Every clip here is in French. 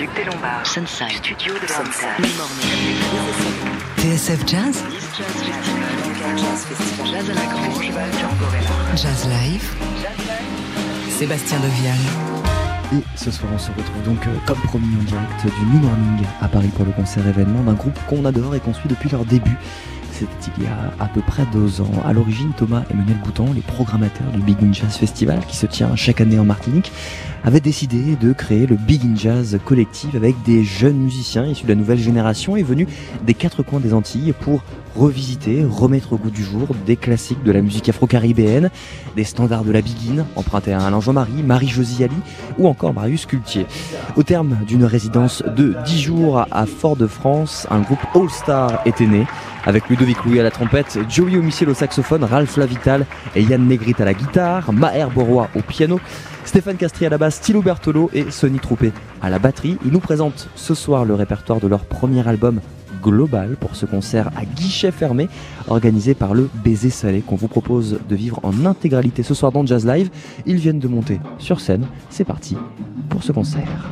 Duc des Lombards. Sunside. Studio de Sunside. TSF Jazz Jazz à la Grange. Jazz Live Sébastien Devial Et ce soir, on se retrouve donc, euh, comme promis, en direct du New Morning à Paris pour le concert événement d'un groupe qu'on adore et qu'on suit depuis leur début. C'était il y a à peu près deux ans. À l'origine, Thomas et Manuel Bouton, les programmateurs du Big In Jazz Festival qui se tient chaque année en Martinique, avaient décidé de créer le Big In Jazz Collective avec des jeunes musiciens issus de la nouvelle génération et venus des quatre coins des Antilles pour revisiter, remettre au goût du jour des classiques de la musique afro-caribéenne, des standards de la Big In, empruntés à Alain Jean-Marie, Marie-Josie Ali ou encore Marius Cultier. Au terme d'une résidence de 10 jours à Fort-de-France, un groupe All-Star était né, avec Ludovic Louis à la trompette, Joey Homicile au saxophone, Ralph Lavital et Yann Negrit à la guitare, Maher Borois au piano, Stéphane Castri à la basse, Thilo Bertolo et Sonny Troupé à la batterie. Ils nous présentent ce soir le répertoire de leur premier album Global pour ce concert à guichet fermé organisé par le Baiser Salé qu'on vous propose de vivre en intégralité ce soir dans Jazz Live. Ils viennent de monter sur scène. C'est parti pour ce concert.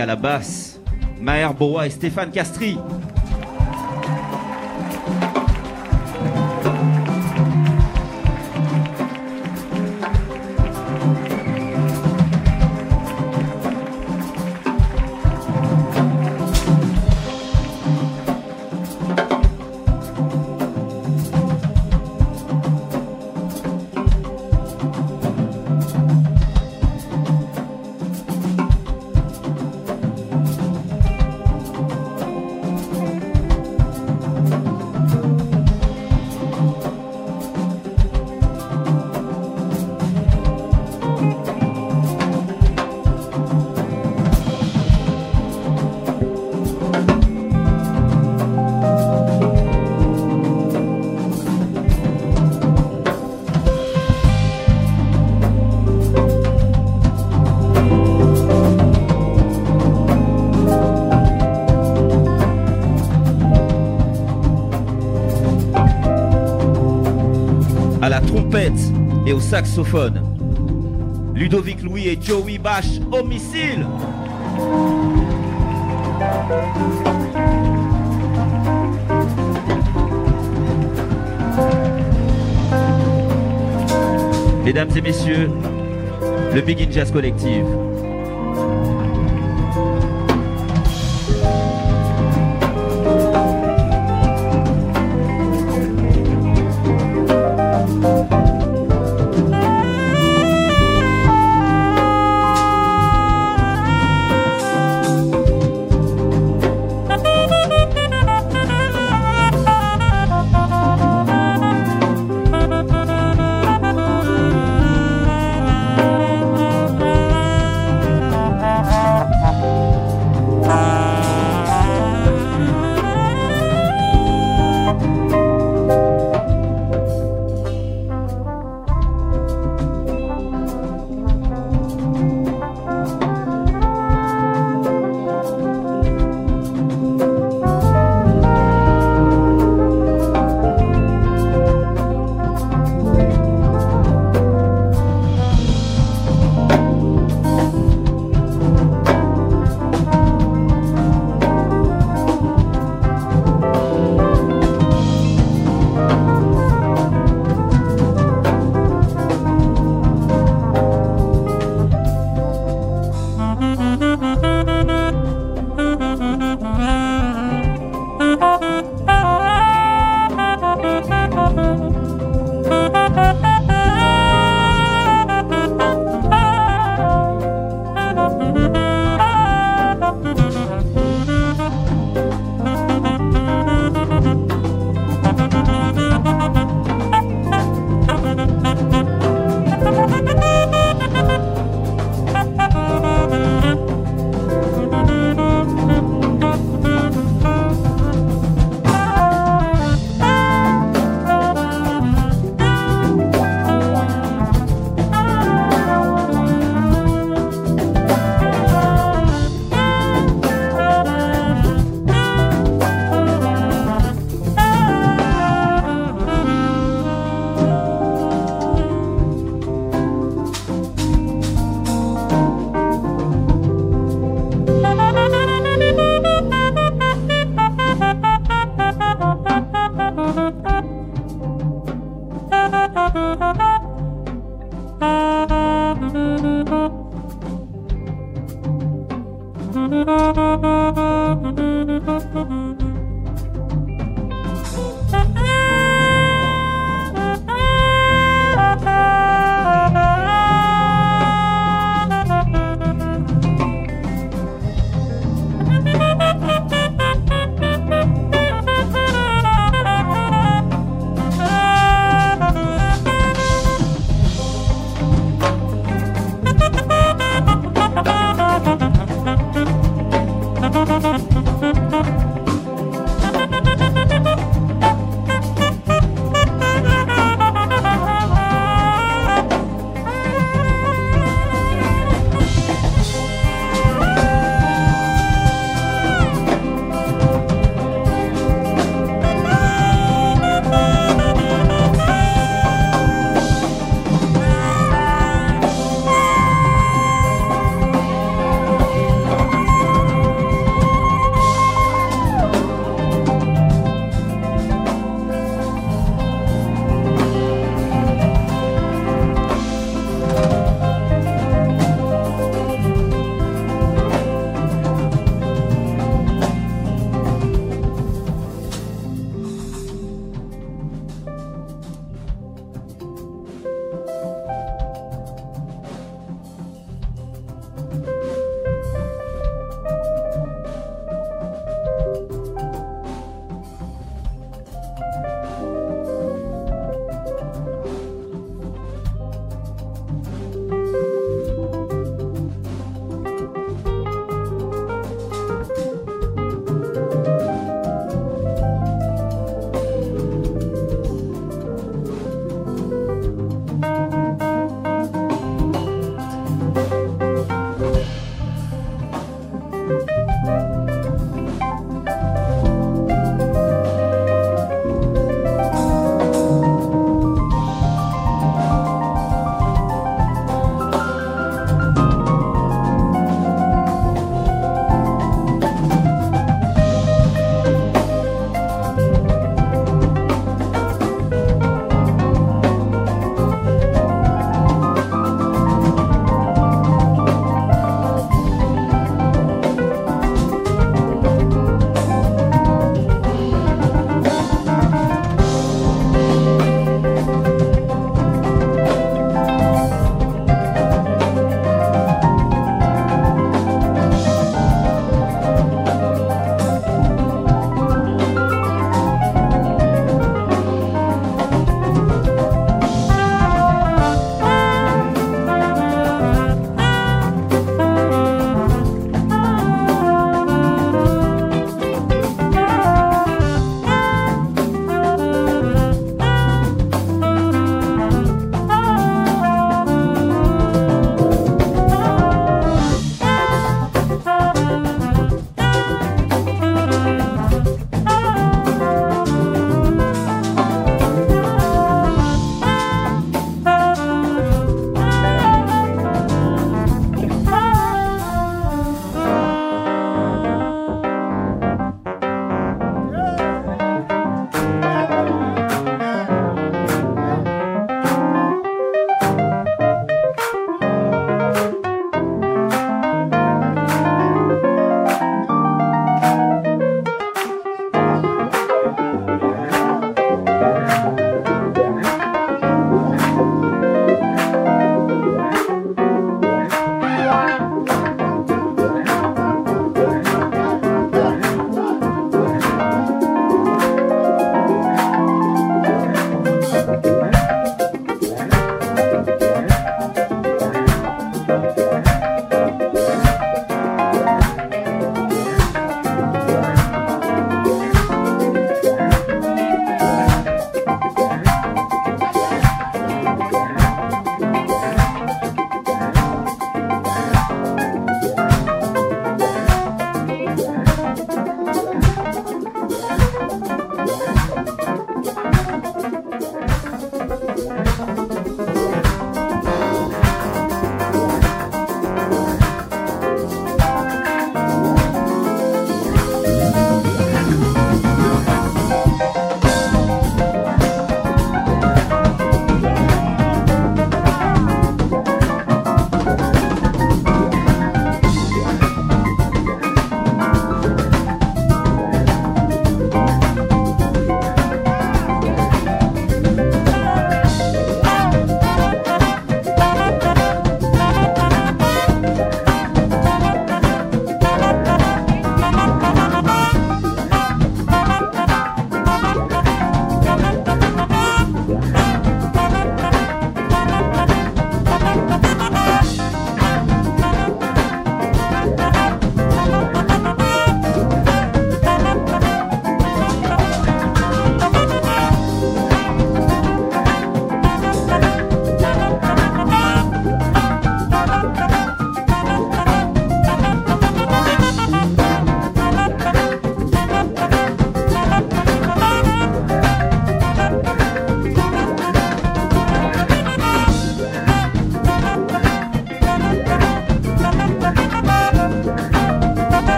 À la basse, Maher Boa et Stéphane Castri. Et au saxophone, Ludovic Louis et Joey Bash au missile. Mesdames et messieurs, le Big In Jazz Collective. Thank you.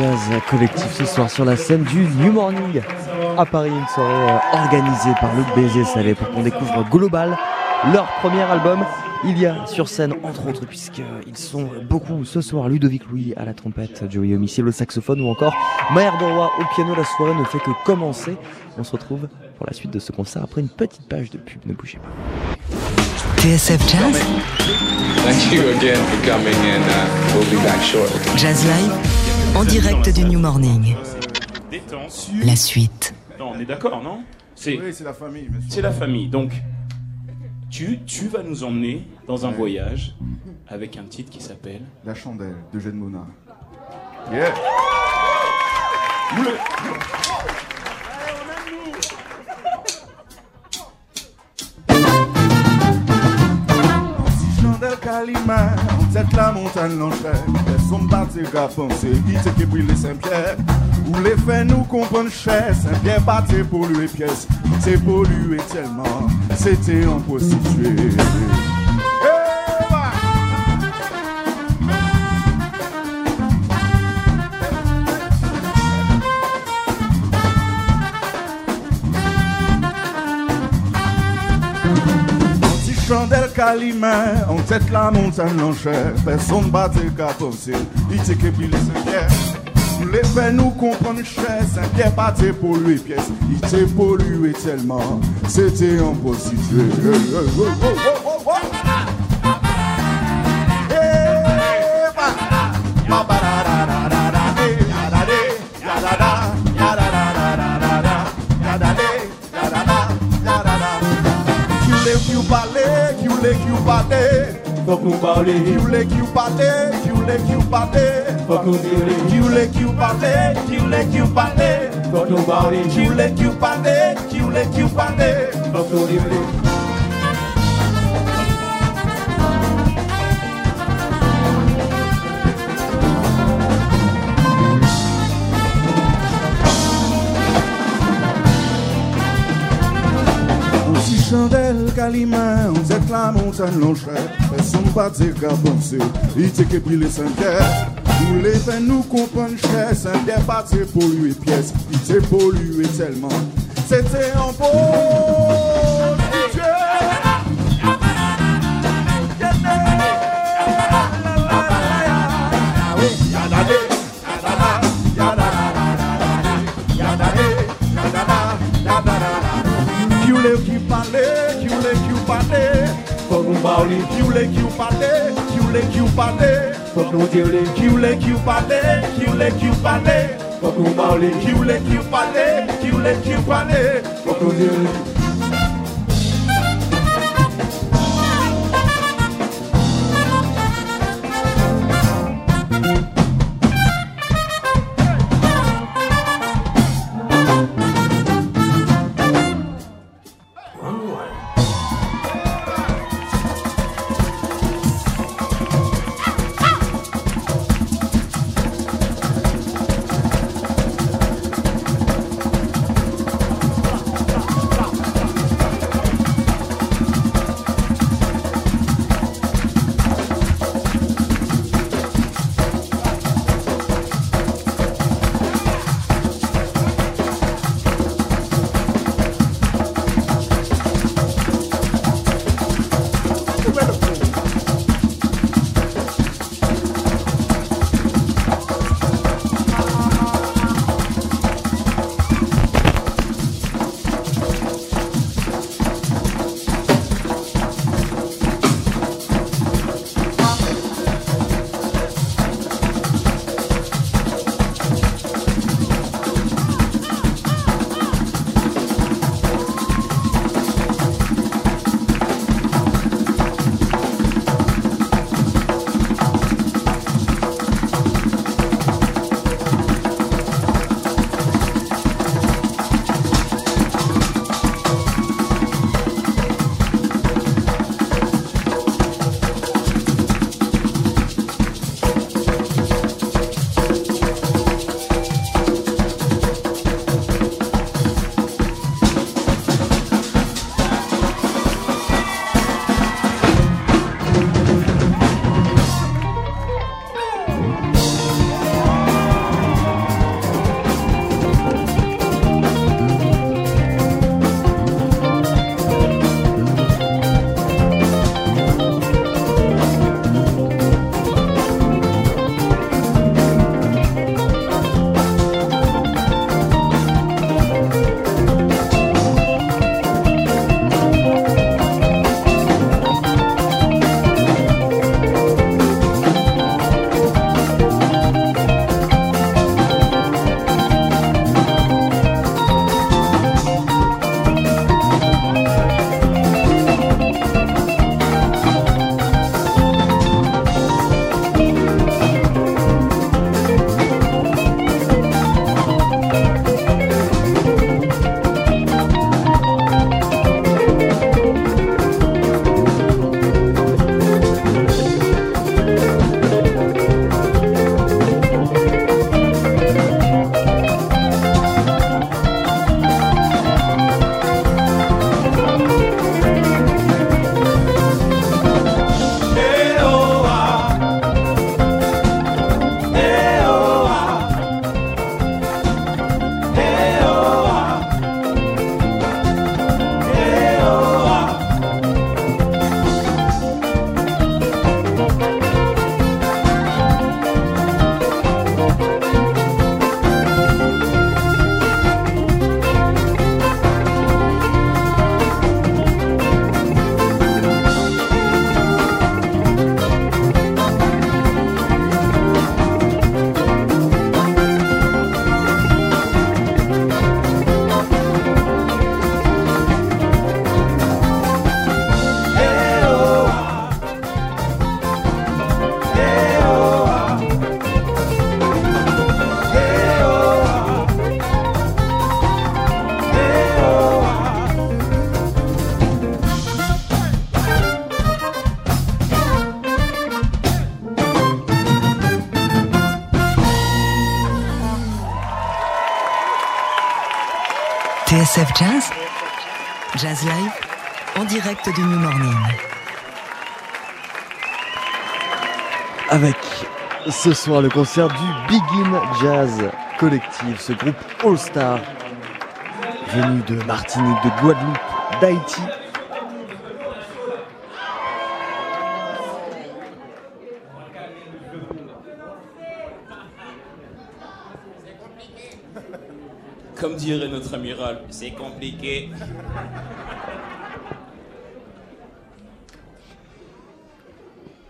Jazz collectif ce soir sur la scène du New Morning à Paris, une soirée euh, organisée par le Baiser Salé pour qu'on découvre Global, leur premier album. Il y a sur scène, entre autres, puisqu'ils sont beaucoup ce soir, Ludovic Louis à la trompette, Joey Homicile au saxophone ou encore Maher Doroy au piano. La soirée ne fait que commencer. On se retrouve pour la suite de ce concert après une petite page de pub. Ne bougez pas. TSF Jazz Thank you again for coming and uh, we'll be back shortly. Jazz Live en direct du New Morning. La suite. Non, on est d'accord, non C'est Oui, c'est la famille, monsieur. c'est la famille. Donc, tu, tu vas nous emmener dans un voyage avec un titre qui s'appelle La chandelle d'Eugène Mona. Yeah. Chandelle tête la montagne l'enchère. Elles sont penser, qui c'est qui brûle Saint-Pierre. Où les faits nous comprennent cher, Saint-Pierre battait pour lui pièce. C'est pollué tellement, c'était en prostituée. En tête la montagne l'enchère. Personne battait qu'à penser, il t'est que. Les faits nous comprennent cher, Saint-Pierre battait pour lui pièce. Il t'est pollué tellement, c'était en. Eh, Qui voulait qui vous parler, qui voulait qui vous parler. Faut qu'on parle. Qui voulait qui vous parler, qui voulait qui vous parler. Faut qu'on dire. Qui voulait qui vous parler, qui voulait qui vous parler. Faut qu'on parle. Qui voulait qui vous parler, qui voulait qui vous parler. Faut qu'on dire. Aussi chandelle Calima, on zèle la montagne l'enchère. Personne pas dire qu'à penser, il était que brûlé Saint-Pierre. Nous les faits nous comprennent cher, Saint-Pierre battait pour lui pièce. Il était pollué tellement, c'était en beau. Qui voulait qui parlait, qui voulait qui vous parlait, faut nous parler. Qui voulait qui vous parlait, qui voulait qui vous parlait, faut nous dire. Qui voulait qui vous parlait, qui voulait qui vous parlait, faut nous parler. Qui voulait qui vous parlait, qui voulait qui vous parlait, faut nous dire. TSF Jazz Jazz Live en direct du New Morning. Avec ce soir le concert du Begin Jazz Collective, ce groupe All-Star venu de Martinique, de Guadeloupe, d'Haïti. Comme dirait notre amiral, compliqué.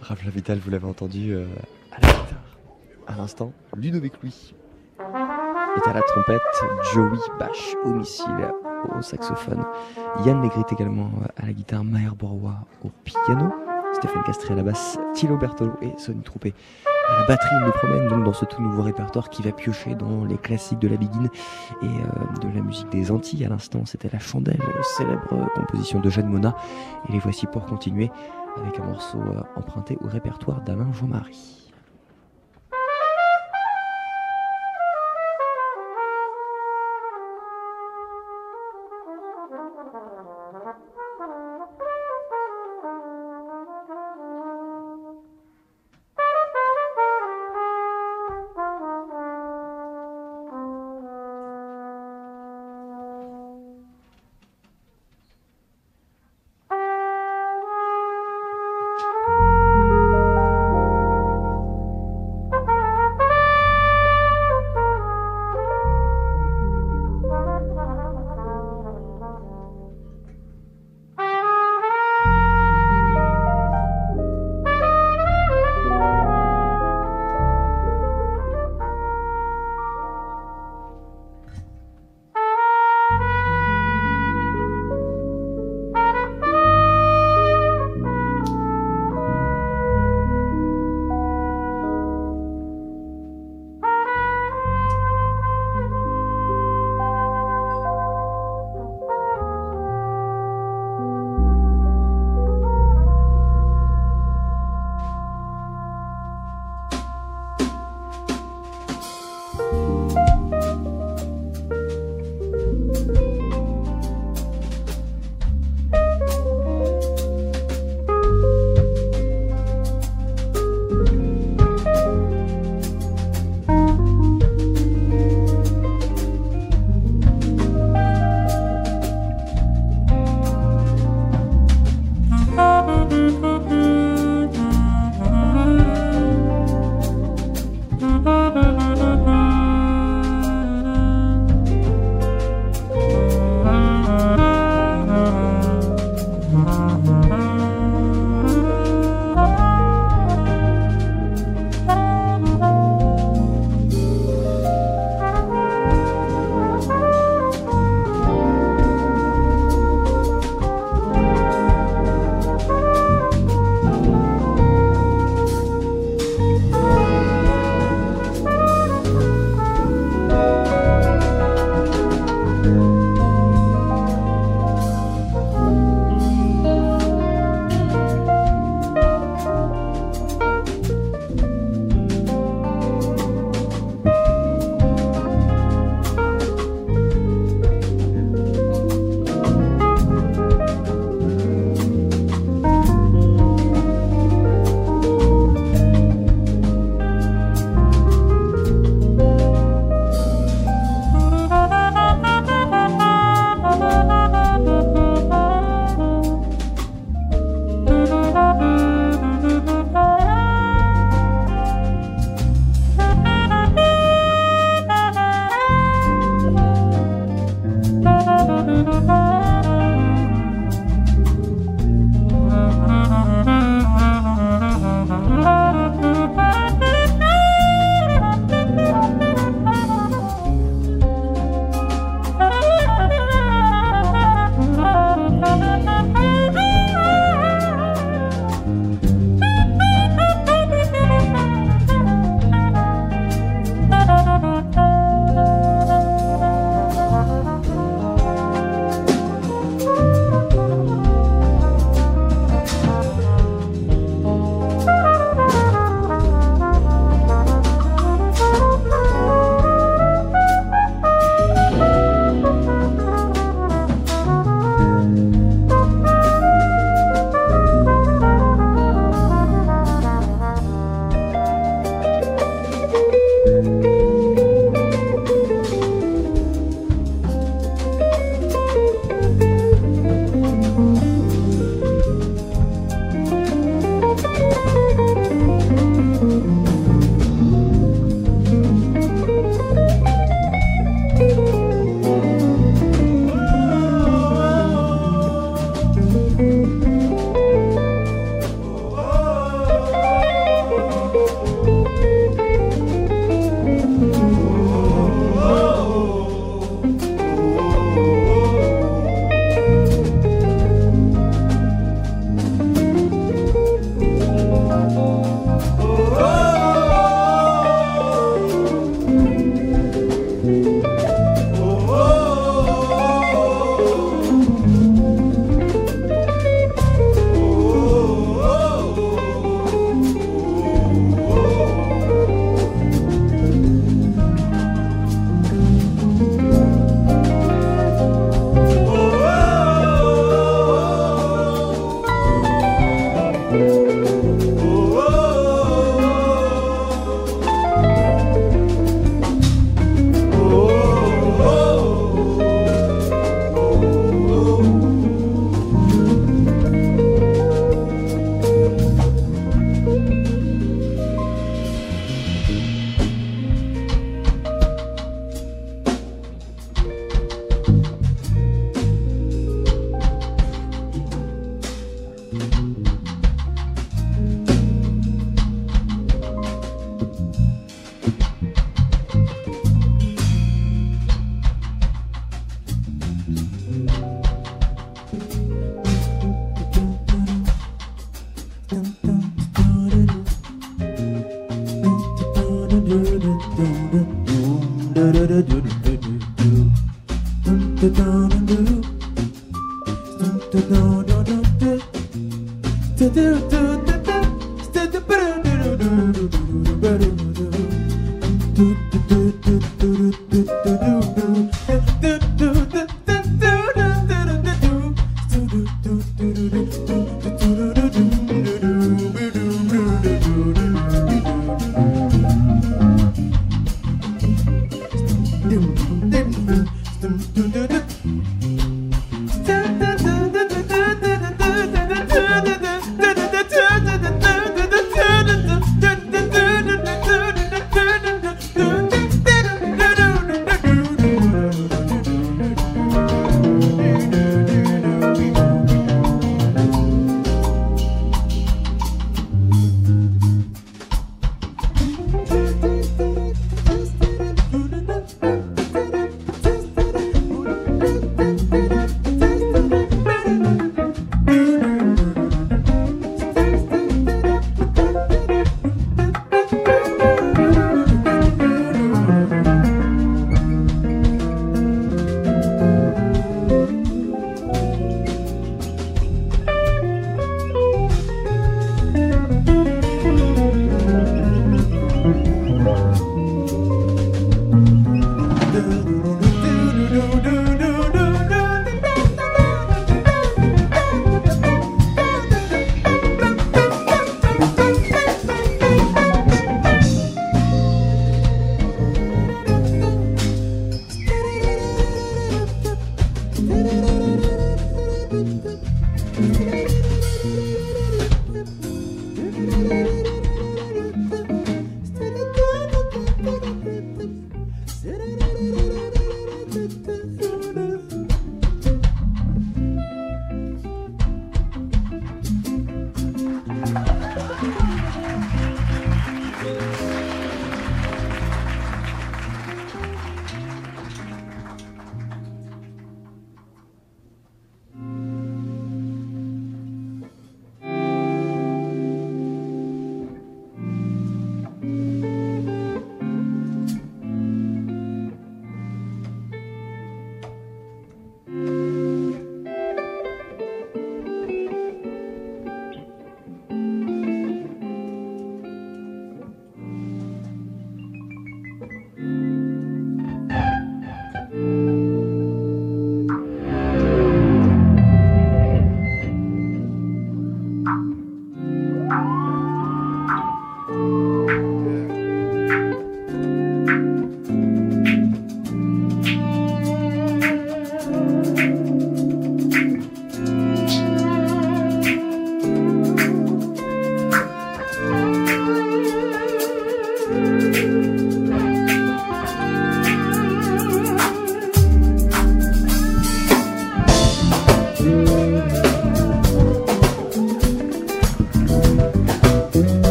Raph vous l'avez entendu euh, à la guitare. À l'instant, Ludovic Louis est à la trompette, Joey Bash au missile, au saxophone, Yann Negrit également euh, à la guitare, Maher Borois au piano, Stéphane Castré à la basse, Thilo Bertolo et Sonny Troupé la batterie. Nous promène donc dans ce tout nouveau répertoire qui va piocher dans les classiques de la Biguine et euh, de la musique des Antilles. À l'instant, c'était La Chandelle, célèbre composition de Jeanne Mona. Et les voici pour continuer avec un morceau euh, emprunté au répertoire d'Alain Jean-Marie.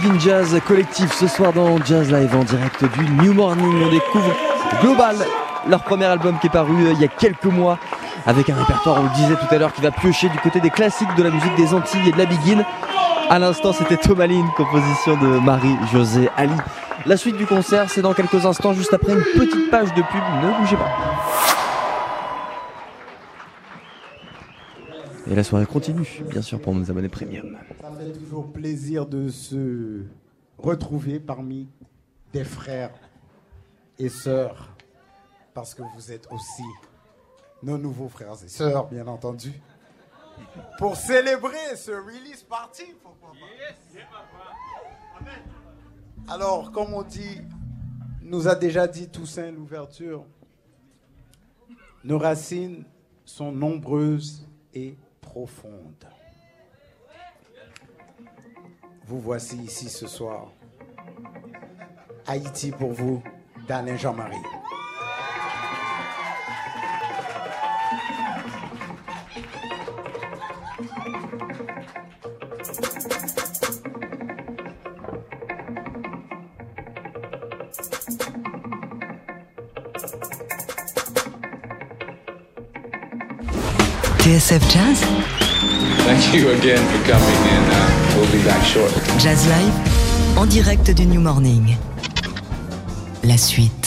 Begin Jazz collectif ce soir dans Jazz Live en direct du New Morning. On découvre Global, leur premier album qui est paru euh, il y a quelques mois avec un répertoire, on le disait tout à l'heure, qui va piocher du côté des classiques de la musique des Antilles et de la Begin. À l'instant, c'était Tomaline, composition de Marie-Josée Ali. La suite du concert, c'est dans quelques instants, juste après une petite page de pub. Ne bougez pas. Et la soirée continue, bien sûr, pour nos abonnés premium. Fait toujours plaisir de se retrouver parmi des frères et sœurs, parce que vous êtes aussi nos nouveaux frères et sœurs, bien entendu, pour célébrer ce release party. Alors, comme on dit, nous a déjà dit Toussaint l'ouverture, nos racines sont nombreuses et profondes. Vous voici ici ce soir. Haïti pour vous, d'Alain Jean-Marie. TSF Jazz, Thank you again for coming, and uh, Jazz Live, en direct du New Morning. La suite.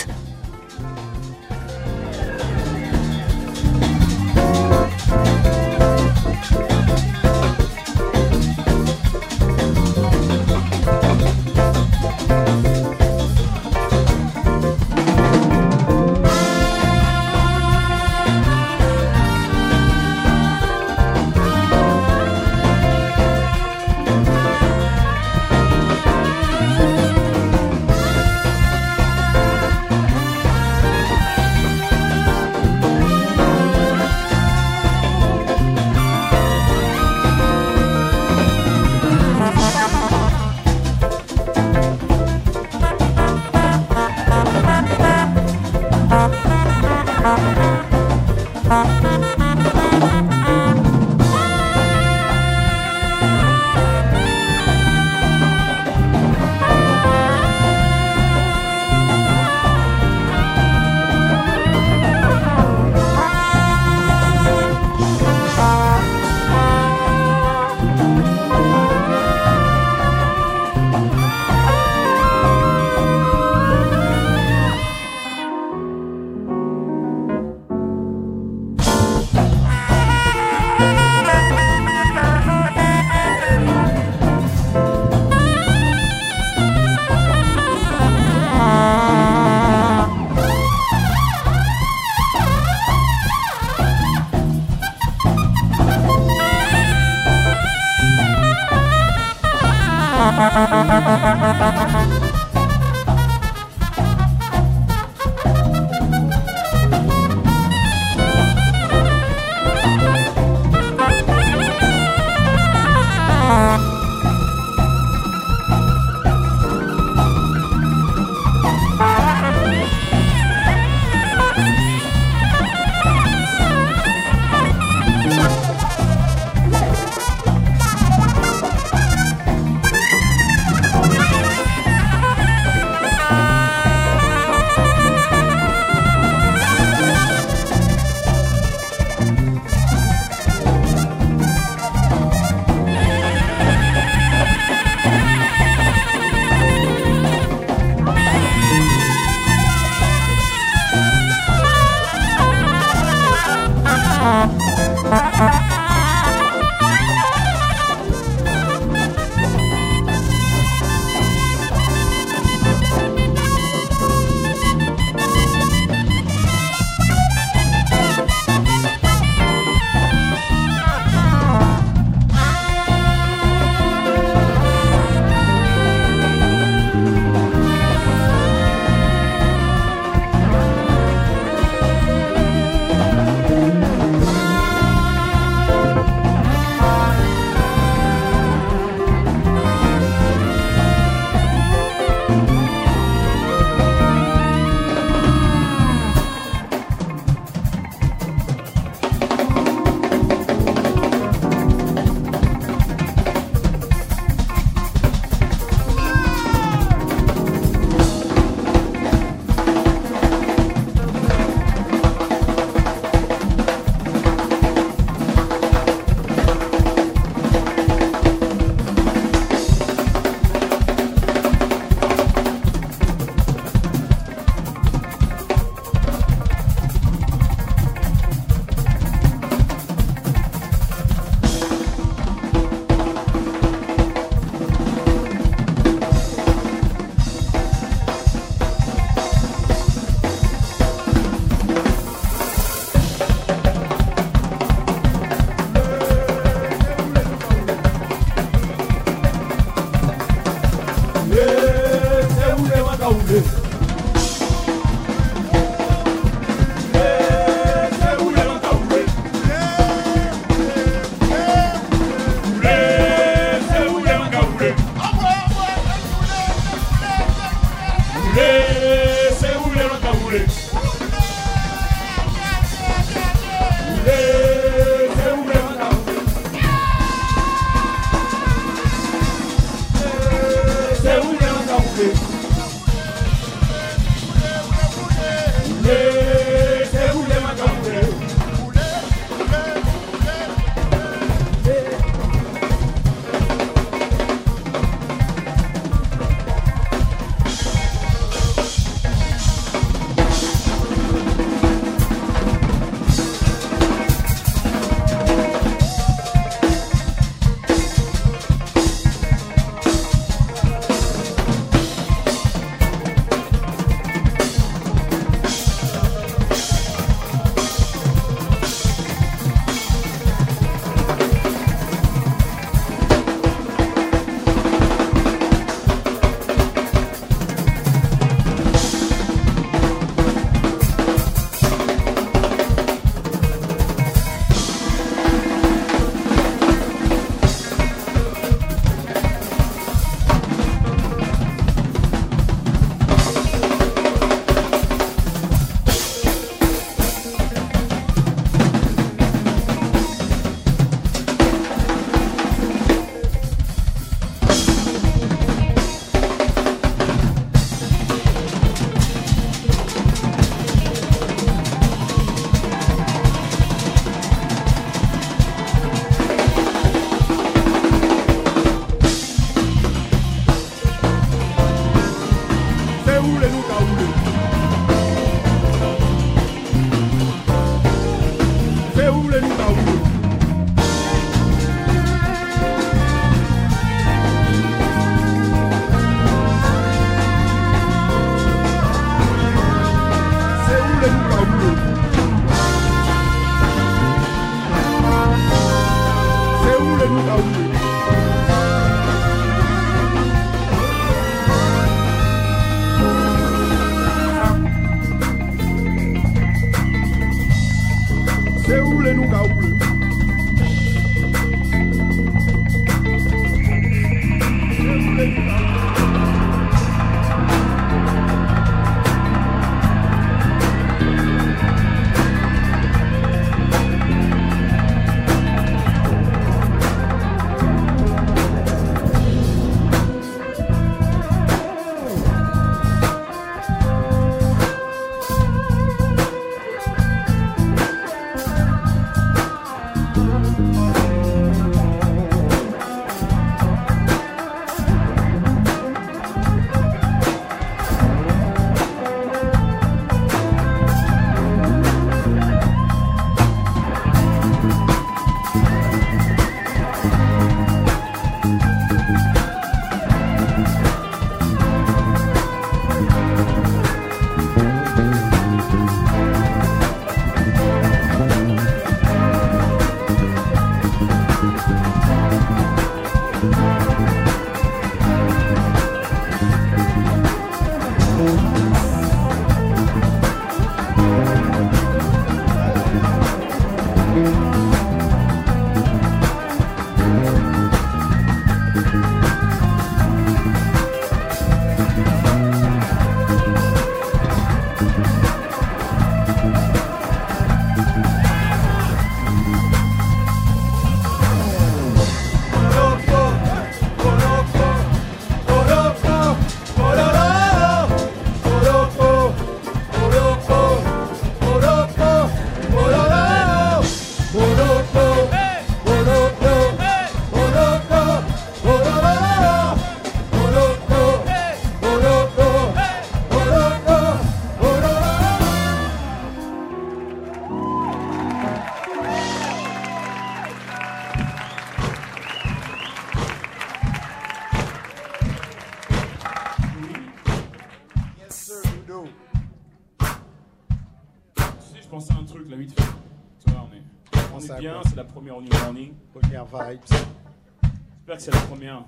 C'est la première New Morning. Première vibes. J'espère que c'est la première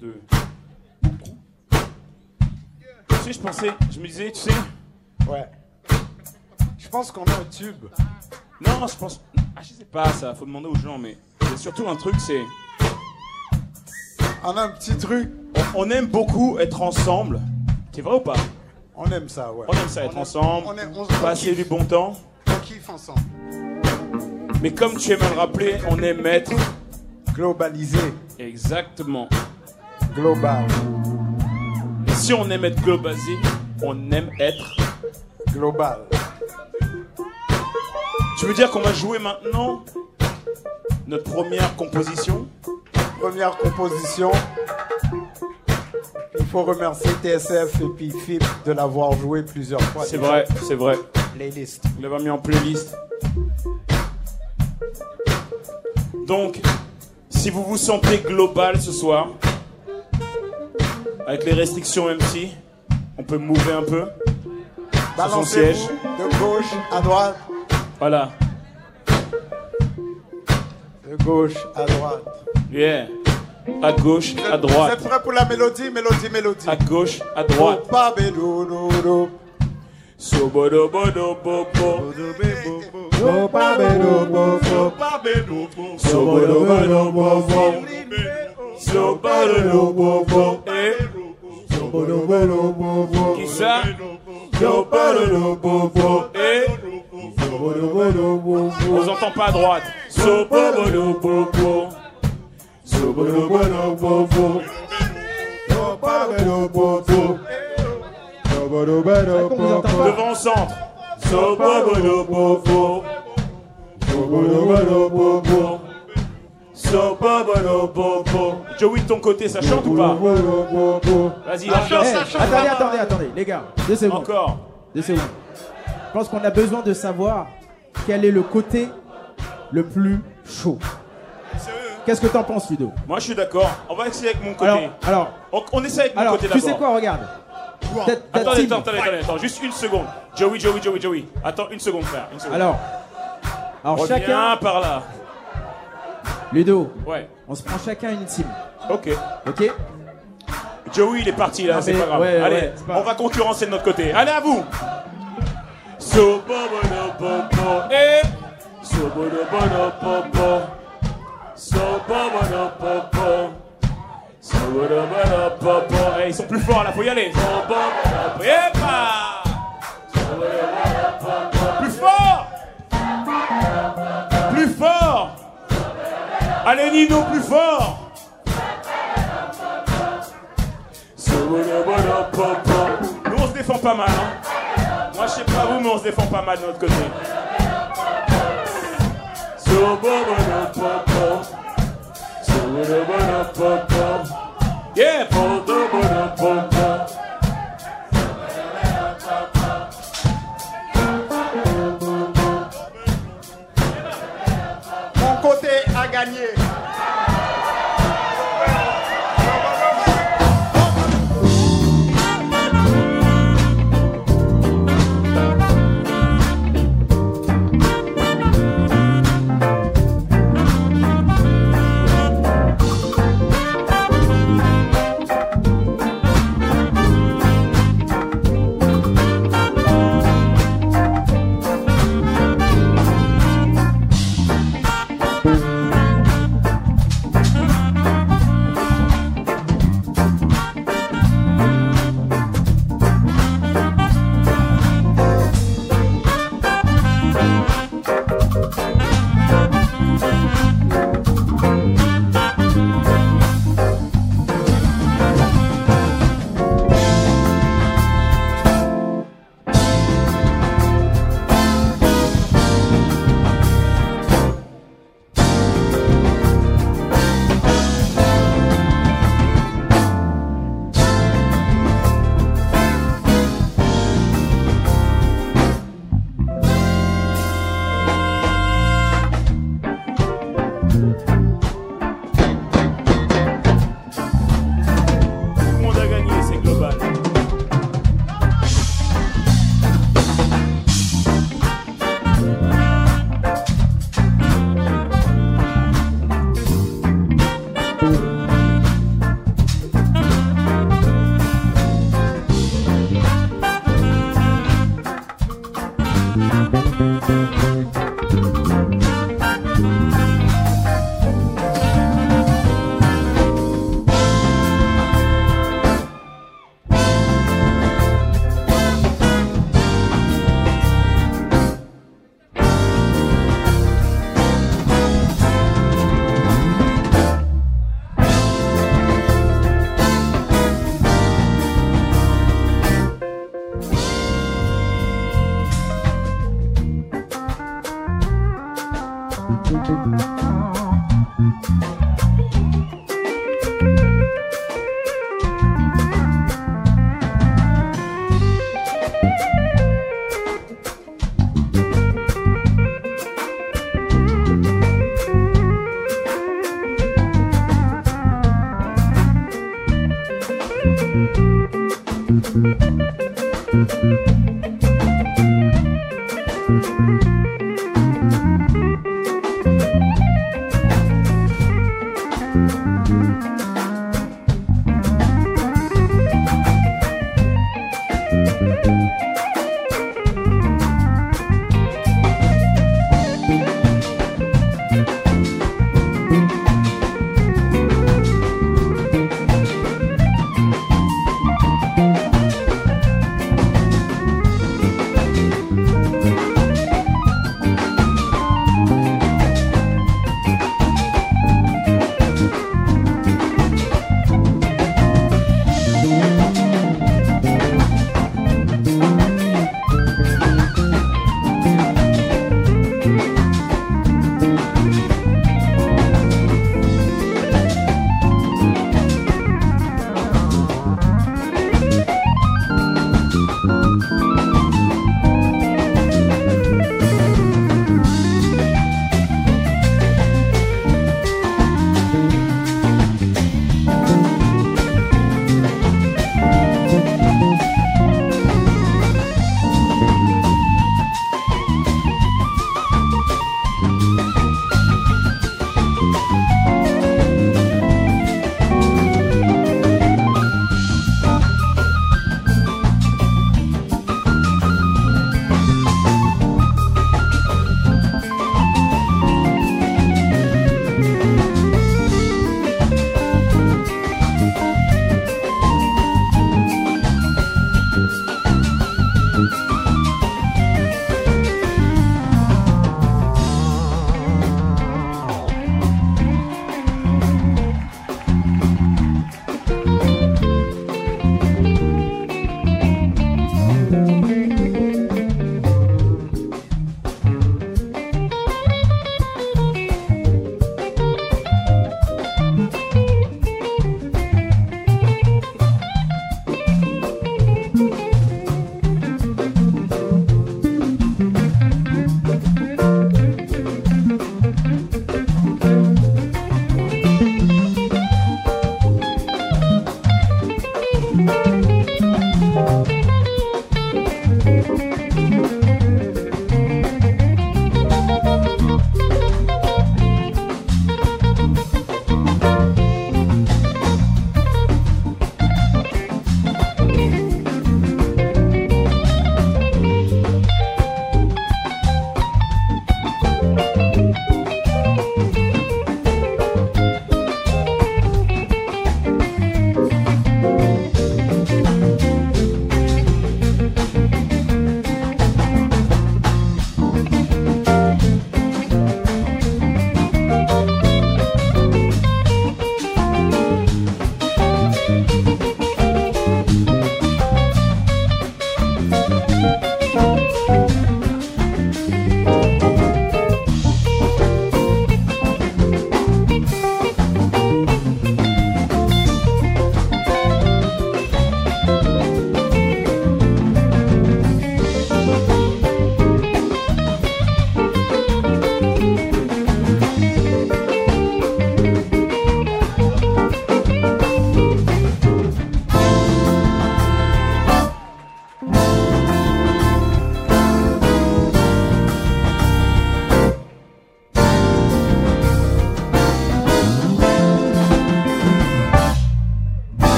de. Tu sais, je pensais, je me disais, tu sais, Ouais. Je pense qu'on a un tube. non, je pense, ah, je sais pas, ça, faut demander aux gens, mais c'est surtout un truc, c'est, On a un petit truc. on aime beaucoup être ensemble. C'est vrai ou pas? On aime ça, ouais. On aime ça être On ensemble, On, aime, on, passer du bon temps. on kiffe ensemble. Mais comme tu aimes le rappeler, on aime être Globalisé. exactement. Global. Et si on aime être globalisé, on aime être. Global. Tu veux dire qu'on va jouer maintenant notre première composition? Première composition. Il faut remercier TSF et puis FIP de l'avoir joué plusieurs fois. C'est vrai, c'est vrai. Playlist. On l'avait mis en playlist. Donc, si vous vous sentez global ce soir, avec les restrictions MC, on peut mouver un peu. Balancez-vous siège. de gauche à droite. Voilà. De gauche à droite. Yeah. À gauche, à droite. êtes prêts pour la mélodie Mélodie, mélodie? À gauche, à droite. Sobodobodobobo. Eh. Qui ça. Eh. On vous entend pas à droite. Sobodobodobobo. Sobodobodobobo. Devant au centre. Sobodobodobobo. Sobodobodobobo. So bo bo do bo bo. Joey de ton côté, ça chante ou pas Vas-y, Ça chante, ça chante. Attendez, attendez, attendez, les gars, deux secondes. Encore. Deux secondes. Je pense qu'on a besoin de savoir quel est le côté le plus chaud. Qu'est-ce que t'en penses, Ludo? Moi, je suis d'accord. On va essayer avec mon côté. Alors, alors, on, on essaie avec mon alors, côté tu d'abord. sais quoi, regarde. T'as- t'as Attendez, attends, attendez, attendez, attends, juste une seconde. Joey, Joey, Joey, Joey. Attends une seconde, frère. Une seconde. Alors, alors Reviens chacun, par là. Ludo, Ouais. on se prend chacun une team, Ok. ok Joey, il est parti là, c'est pas grave. ouais, Allez, ouais, pas on va concurrencer de notre côté. Allez, à vous. So. Eh. So. So ils sont plus forts là, faut y aller. Plus fort. Plus fort. Allez Nino, plus fort. Nous on se défend pas mal. Hein. Moi je sais pas vous mais on se défend pas mal de notre côté. Yeah. Mon côté a gagné.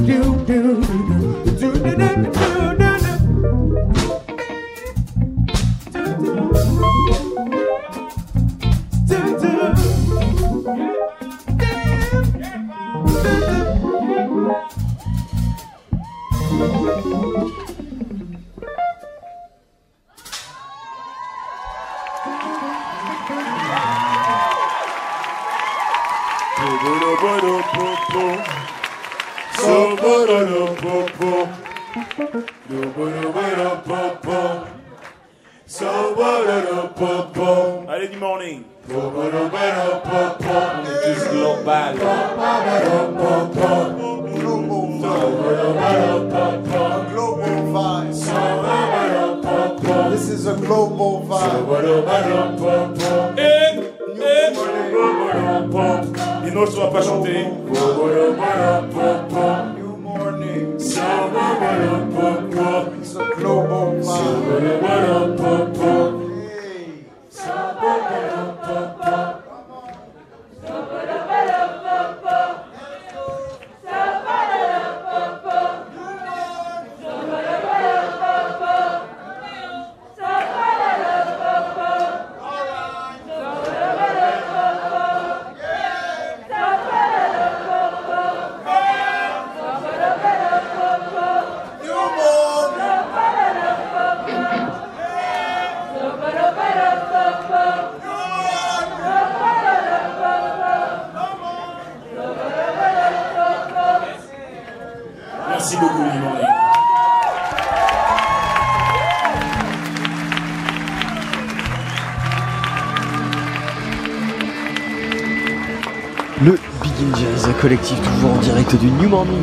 Allez,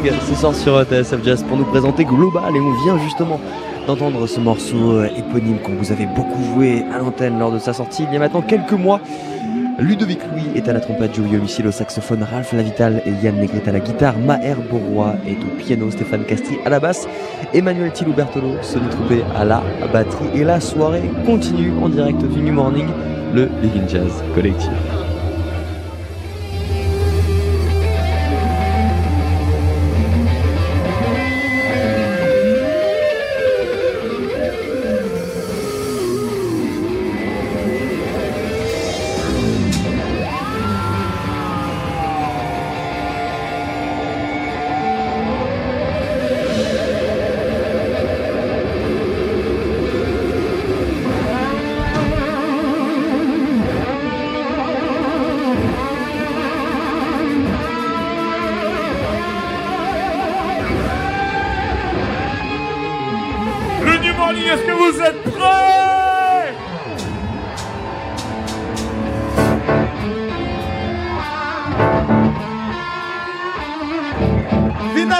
Ce soir sur TSF Jazz pour nous présenter Global et on vient justement d'entendre ce morceau euh, éponyme qu'on vous avait beaucoup joué à l'antenne lors de sa sortie il y a maintenant quelques mois. Ludovic Louis est à la trompette, Joey Homicile au saxophone, Ralph Lavital et Yann Negret à la guitare, Maher Bourrois est au piano, Stéphane Castri à la basse, Emmanuel Tilou Bertolo se Troupé à la batterie et la soirée continue en direct du New Morning, le Big in Jazz collectif. Est-ce que vous êtes prêts? Vite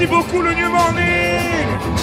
Merci beaucoup le New Morning.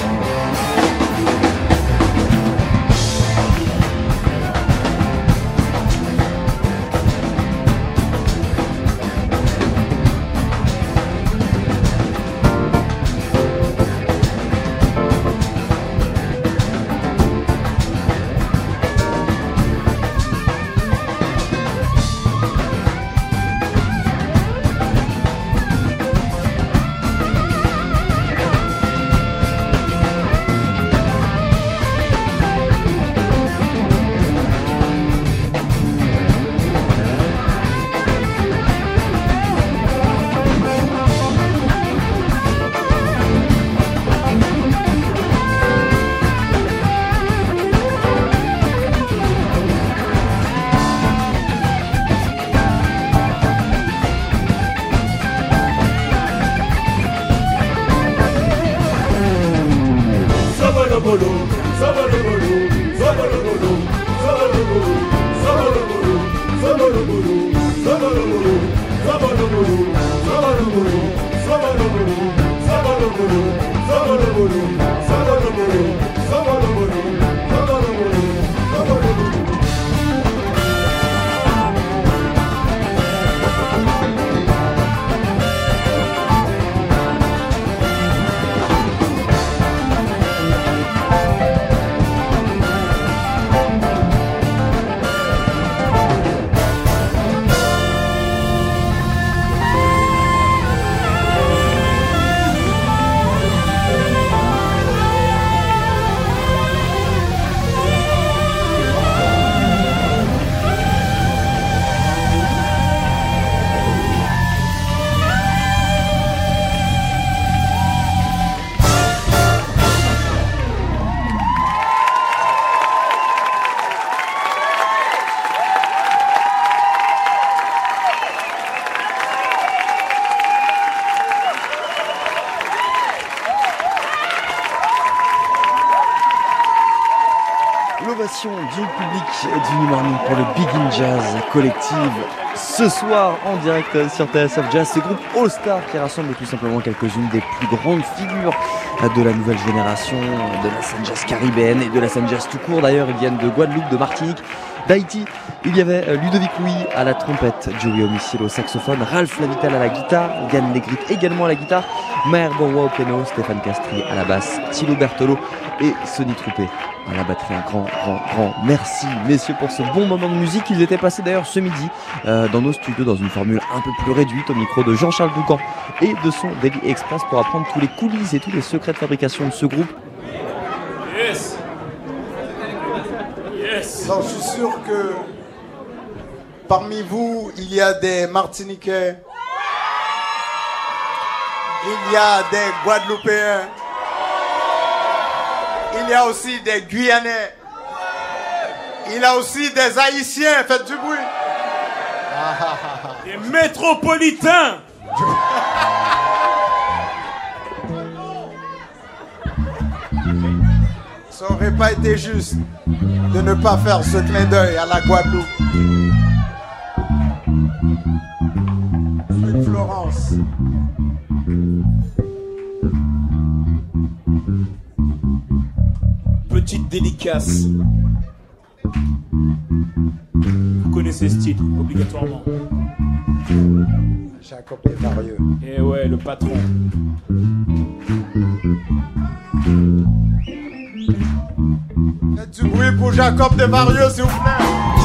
Ce soir, en direct sur TSF Jazz, ce groupe All Star qui rassemble tout simplement quelques-unes des plus grandes figures de la nouvelle génération de la scène jazz caribéenne et de la scène jazz tout court. D'ailleurs, ils viennent de Guadeloupe, de Martinique, d'Haïti. Il y avait euh, Ludovic Louis à la trompette, Joey Homicile au saxophone, Ralph Lavital à la guitare, Yann Negrit également à la guitare, Maher Borwa au piano, Stéphane Castri à la basse, Thilo Bertolo et Sonny Troupé à la batterie. Un grand, grand, grand merci, messieurs, pour ce bon moment de musique. Ils étaient passés d'ailleurs ce midi euh, dans nos studios dans une formule un peu plus réduite au micro de Jean-Charles Doucan et de son Daily Express pour apprendre tous les coulisses et tous les secrets de fabrication de ce groupe. Yes. Yes. Non, je suis sûr que parmi vous, il y a des Martiniquais, il y a des Guadeloupéens, il y a aussi des Guyanais, il y a aussi des Haïtiens. Faites du bruit. Des métropolitains. Ça aurait pas été juste de ne pas faire ce clin d'œil à la Guadeloupe. Florence. Dédicace. Vous connaissez ce titre, obligatoirement. Jacob Desvarieux. Et ouais, le patron. Faites du bruit pour Jacob Desvarieux, s'il vous plaît.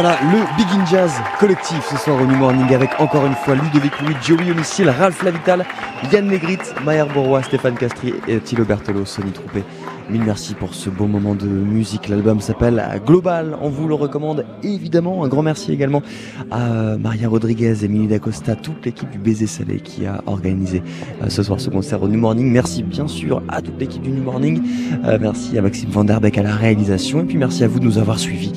Voilà, le Big in Jazz collectif ce soir au New Morning avec encore une fois Ludovic Louis, Joey Homicile, Ralph Lavital, Yann Negrit, Maher Bourrois, Stéphane Castri et Thilo Bertolo, Sonny Troupé. Mille merci pour ce beau moment de musique. L'album s'appelle Global. On vous le recommande évidemment. Un grand merci également à Maria Rodriguez, Emilie D'Acosta, toute l'équipe du Baiser Salé qui a organisé euh, ce soir ce concert au New Morning. Merci bien sûr à toute l'équipe du New Morning. Euh, merci à Maxime Van Der Beek à la réalisation. Et puis merci à vous de nous avoir suivis